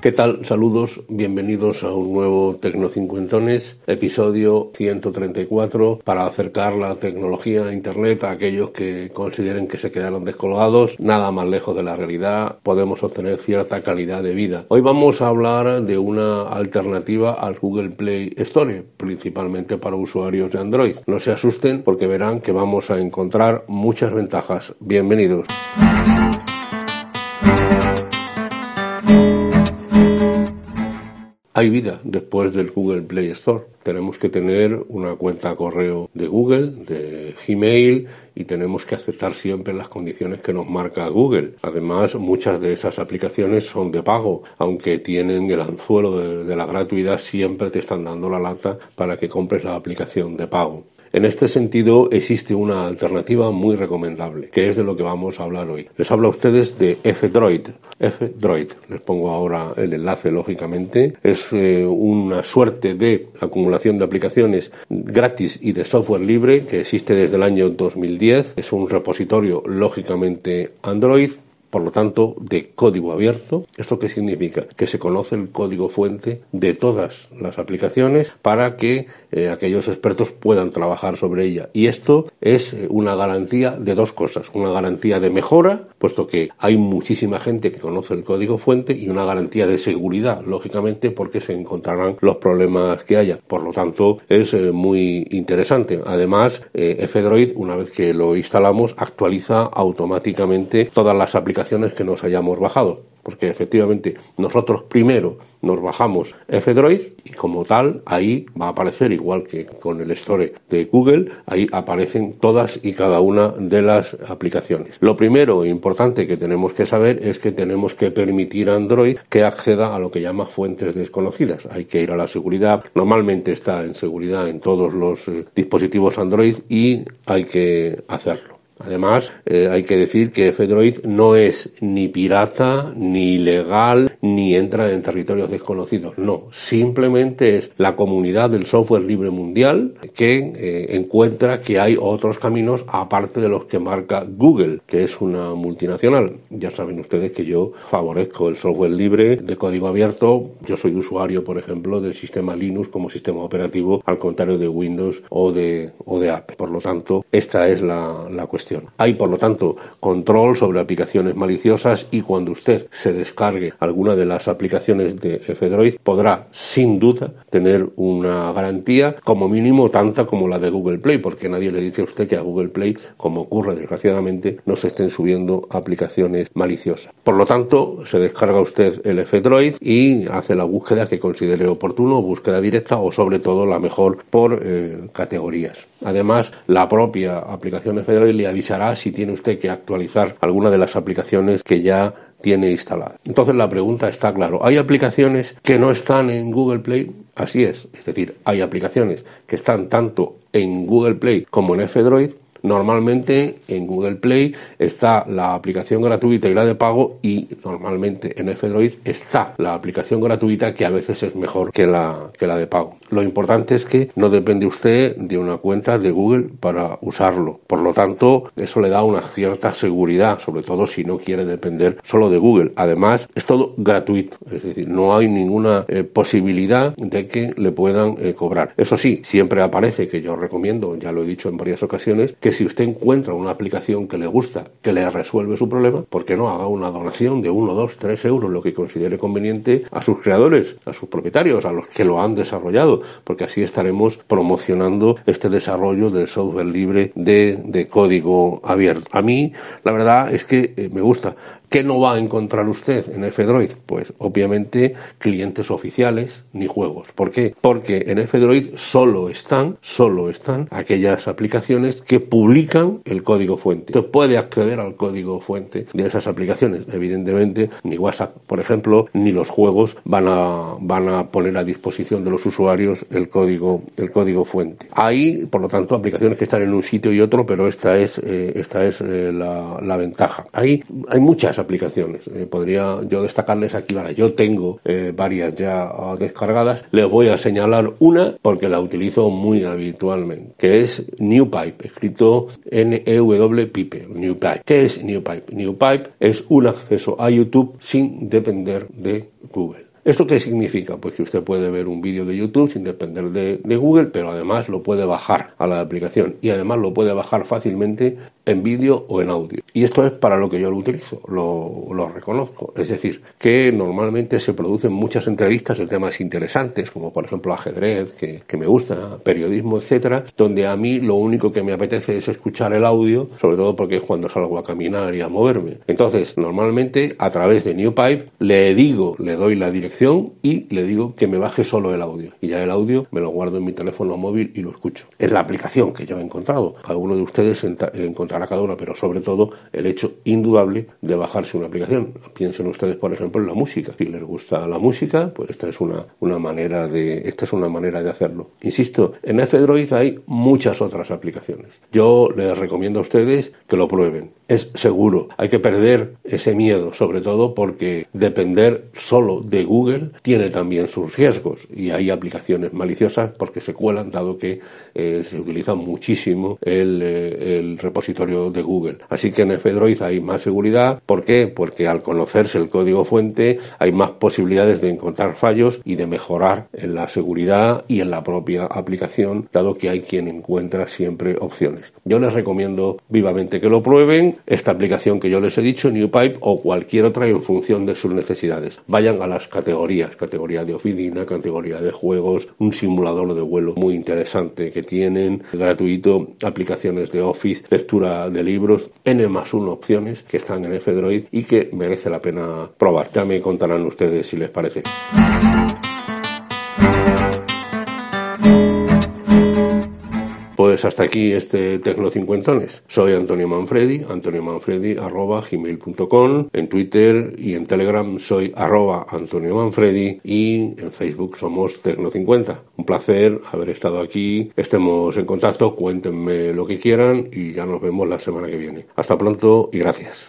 ¿Qué tal? Saludos, bienvenidos a un nuevo Tecnocincuentones, episodio 134, para acercar la tecnología a Internet a aquellos que consideren que se quedaron descolgados, nada más lejos de la realidad, podemos obtener cierta calidad de vida. Hoy vamos a hablar de una alternativa al Google Play Store, principalmente para usuarios de Android. No se asusten porque verán que vamos a encontrar muchas ventajas. Bienvenidos. Hay vida después del Google Play Store. Tenemos que tener una cuenta correo de Google, de Gmail y tenemos que aceptar siempre las condiciones que nos marca Google. Además, muchas de esas aplicaciones son de pago, aunque tienen el anzuelo de, de la gratuidad, siempre te están dando la lata para que compres la aplicación de pago. En este sentido, existe una alternativa muy recomendable, que es de lo que vamos a hablar hoy. Les hablo a ustedes de F-Droid. F-Droid, les pongo ahora el enlace, lógicamente. Es eh, una suerte de acumulación de aplicaciones gratis y de software libre que existe desde el año 2010. Es un repositorio, lógicamente, Android por lo tanto, de código abierto. ¿Esto qué significa? Que se conoce el código fuente de todas las aplicaciones para que eh, aquellos expertos puedan trabajar sobre ella. Y esto es eh, una garantía de dos cosas. Una garantía de mejora, puesto que hay muchísima gente que conoce el código fuente, y una garantía de seguridad, lógicamente, porque se encontrarán los problemas que haya. Por lo tanto, es eh, muy interesante. Además, F-Droid, una vez que lo instalamos, actualiza automáticamente todas las aplicaciones que nos hayamos bajado, porque efectivamente nosotros primero nos bajamos F-Droid y como tal ahí va a aparecer igual que con el store de Google, ahí aparecen todas y cada una de las aplicaciones. Lo primero e importante que tenemos que saber es que tenemos que permitir a Android que acceda a lo que llama fuentes desconocidas. Hay que ir a la seguridad, normalmente está en seguridad en todos los eh, dispositivos Android y hay que hacerlo. Además, eh, hay que decir que Fedroid no es ni pirata, ni ilegal, ni entra en territorios desconocidos. No, simplemente es la comunidad del software libre mundial que eh, encuentra que hay otros caminos aparte de los que marca Google, que es una multinacional. Ya saben ustedes que yo favorezco el software libre de código abierto. Yo soy usuario, por ejemplo, del sistema Linux como sistema operativo, al contrario de Windows o de, o de Apple. Por lo tanto, esta es la, la cuestión hay, por lo tanto, control sobre aplicaciones maliciosas y cuando usted se descargue alguna de las aplicaciones de F-Droid podrá, sin duda, tener una garantía como mínimo tanta como la de Google Play, porque nadie le dice a usted que a Google Play, como ocurre desgraciadamente, no se estén subiendo aplicaciones maliciosas. Por lo tanto, se descarga usted el F-Droid y hace la búsqueda que considere oportuno, búsqueda directa o sobre todo la mejor por eh, categorías. Además, la propia aplicación F-Droid le avisará si tiene usted que actualizar alguna de las aplicaciones que ya tiene instalada. Entonces la pregunta está claro. ¿Hay aplicaciones que no están en Google Play? Así es. Es decir, hay aplicaciones que están tanto en Google Play como en F-Droid Normalmente en Google Play está la aplicación gratuita y la de pago y normalmente en F-Droid está la aplicación gratuita que a veces es mejor que la, que la de pago. Lo importante es que no depende usted de una cuenta de Google para usarlo. Por lo tanto, eso le da una cierta seguridad, sobre todo si no quiere depender solo de Google. Además, es todo gratuito, es decir, no hay ninguna eh, posibilidad de que le puedan eh, cobrar. Eso sí, siempre aparece, que yo recomiendo, ya lo he dicho en varias ocasiones, que que si usted encuentra una aplicación que le gusta, que le resuelve su problema, ¿por qué no haga una donación de 1, 2, 3 euros, lo que considere conveniente, a sus creadores, a sus propietarios, a los que lo han desarrollado? Porque así estaremos promocionando este desarrollo del software libre de, código abierto. A mí, la verdad es que eh, me gusta. ¿Qué no va a encontrar usted en F-Droid? Pues obviamente clientes oficiales ni juegos. ¿Por qué? Porque en F-Droid solo están, solo están aquellas aplicaciones que publican el código fuente. Usted puede acceder al código fuente de esas aplicaciones. Evidentemente, ni WhatsApp, por ejemplo, ni los juegos van a, van a poner a disposición de los usuarios el código, el código fuente. Hay, por lo tanto, aplicaciones que están en un sitio y otro, pero esta es, eh, esta es eh, la, ventaja. Hay muchas aplicaciones. Eh, podría yo destacarles aquí, vale, yo tengo eh, varias ya ah, descargadas. Les voy a señalar una porque la utilizo muy habitualmente, que es NewPipe, escrito N-E-W-Pipe, NewPipe. ¿Qué es NewPipe? NewPipe es un acceso a YouTube sin depender de Google. ¿Esto qué significa? Pues que usted puede ver un vídeo de YouTube sin depender de, de, Google, pero además lo puede bajar a la aplicación y además lo puede bajar fácilmente en vídeo o en audio. Y esto es para lo que yo lo utilizo, lo, lo, reconozco. Es decir, que normalmente se producen muchas entrevistas de temas interesantes, como por ejemplo ajedrez, que, que me gusta, periodismo, etcétera, donde a mí lo único que me apetece es escuchar el audio, sobre todo porque es cuando salgo a caminar y a moverme. Entonces, normalmente a través de NewPipe le digo, le doy la dirección y le digo que me baje solo el audio. Y ya el audio me lo guardo en mi teléfono móvil y lo escucho. Es la aplicación que yo he encontrado. Cada uno de ustedes encontrará pero sobre todo el hecho indudable de bajarse una aplicación. Piensen ustedes, por ejemplo, en la música. Si les gusta la música, pues esta es una, una manera de esta es una manera de hacerlo. Insisto, en F-Droid hay muchas otras aplicaciones. Yo les recomiendo a ustedes que lo prueben. Es seguro. Hay que perder ese miedo, sobre todo porque depender solo de Google tiene también sus riesgos y hay aplicaciones maliciosas porque se cuelan, dado que eh, se utiliza muchísimo el, eh, el repositorio de Google. Así que en F-Droid hay más seguridad. ¿Por qué? Porque al conocerse el código fuente hay más posibilidades de encontrar fallos y de mejorar en la seguridad y en la propia aplicación, dado que hay quien encuentra siempre opciones. Yo les recomiendo vivamente que lo prueben, esta aplicación que yo les he dicho, NewPipe o cualquier otra en función de sus necesidades. Vayan a las categorías, categoría de oficina, categoría de juegos, un simulador de vuelo muy interesante que tienen, gratuito, aplicaciones de Office, lectura de libros, N más 1 opciones que están en F-Droid y que merece la pena probar. Ya me contarán ustedes si les parece. Hasta aquí este Tecno Cincuentones. Soy Antonio Manfredi, Antonio Manfredi arroba gmail.com. En Twitter y en Telegram soy arroba Antonio Manfredi y en Facebook somos Tecno 50. Un placer haber estado aquí. Estemos en contacto, cuéntenme lo que quieran y ya nos vemos la semana que viene. Hasta pronto y gracias.